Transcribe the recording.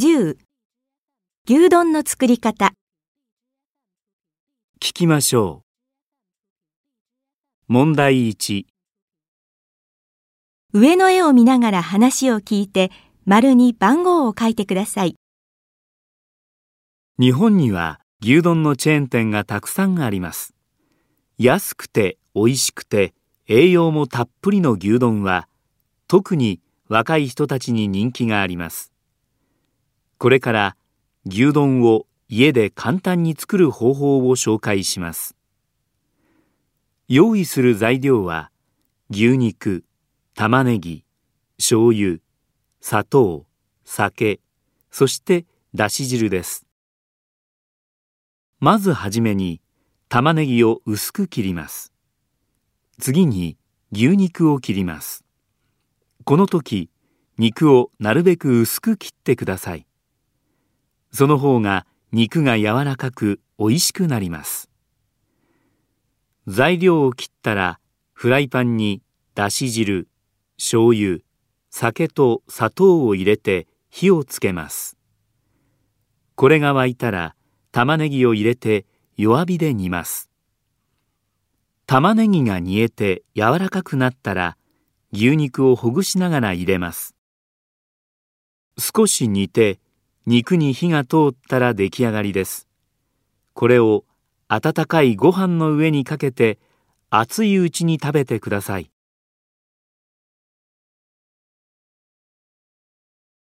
10牛丼の作り方聞きましょう。問題1、上の絵を見ながら話を聞いて丸に番号を書いてください。日本には牛丼のチェーン店がたくさんあります。安くて美味しくて栄養もたっぷりの牛丼は特に若い人たちに人気があります。これから牛丼を家で簡単に作る方法を紹介します。用意する材料は牛肉、玉ねぎ、醤油、砂糖、酒、そしてだし汁です。まずはじめに玉ねぎを薄く切ります。次に牛肉を切ります。この時、肉をなるべく薄く切ってください。その方が肉が柔らかく美味しくなります。材料を切ったらフライパンにだし汁、醤油、酒と砂糖を入れて火をつけます。これが沸いたら玉ねぎを入れて弱火で煮ます。玉ねぎが煮えて柔らかくなったら牛肉をほぐしながら入れます。少し煮て肉に火が通ったら出来上がりです。これを温かいご飯の上にかけて熱いうちに食べてください。